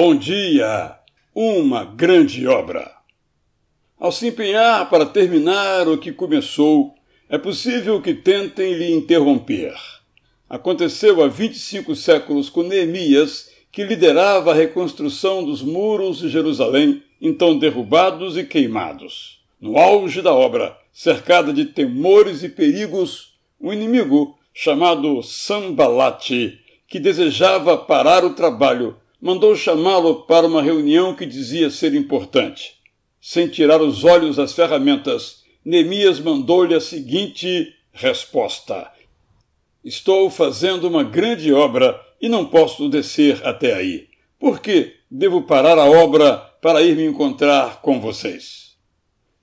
Bom dia! Uma grande obra! Ao se empenhar para terminar o que começou, é possível que tentem lhe interromper. Aconteceu há 25 séculos com Neemias, que liderava a reconstrução dos muros de Jerusalém, então derrubados e queimados. No auge da obra, cercada de temores e perigos, um inimigo chamado Sambalate, que desejava parar o trabalho, mandou chamá-lo para uma reunião que dizia ser importante. Sem tirar os olhos das ferramentas, Neemias mandou-lhe a seguinte resposta: Estou fazendo uma grande obra e não posso descer até aí. Por que devo parar a obra para ir me encontrar com vocês?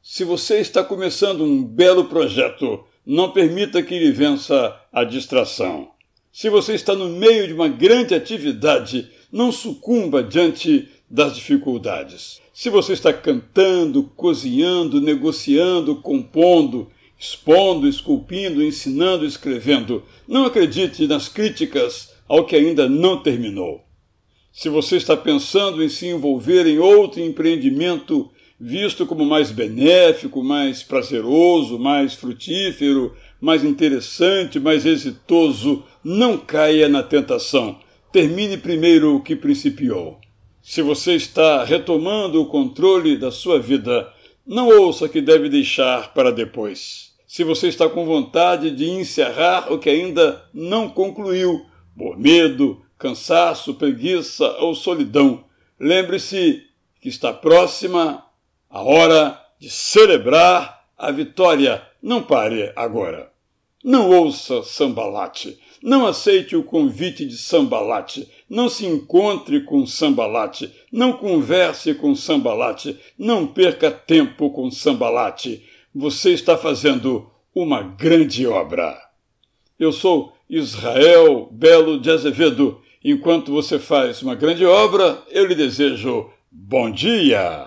Se você está começando um belo projeto, não permita que lhe vença a distração. Se você está no meio de uma grande atividade, não sucumba diante das dificuldades. Se você está cantando, cozinhando, negociando, compondo, expondo, esculpindo, ensinando, escrevendo, não acredite nas críticas ao que ainda não terminou. Se você está pensando em se envolver em outro empreendimento visto como mais benéfico, mais prazeroso, mais frutífero, mais interessante, mais exitoso, não caia na tentação. Termine primeiro o que principiou. Se você está retomando o controle da sua vida, não ouça que deve deixar para depois. Se você está com vontade de encerrar o que ainda não concluiu, por medo, cansaço, preguiça ou solidão, lembre-se que está próxima a hora de celebrar a vitória. Não pare agora. Não ouça Sambalate. Não aceite o convite de Sambalate. Não se encontre com Sambalate. Não converse com Sambalate. Não perca tempo com Sambalate. Você está fazendo uma grande obra. Eu sou Israel Belo de Azevedo. Enquanto você faz uma grande obra, eu lhe desejo bom dia.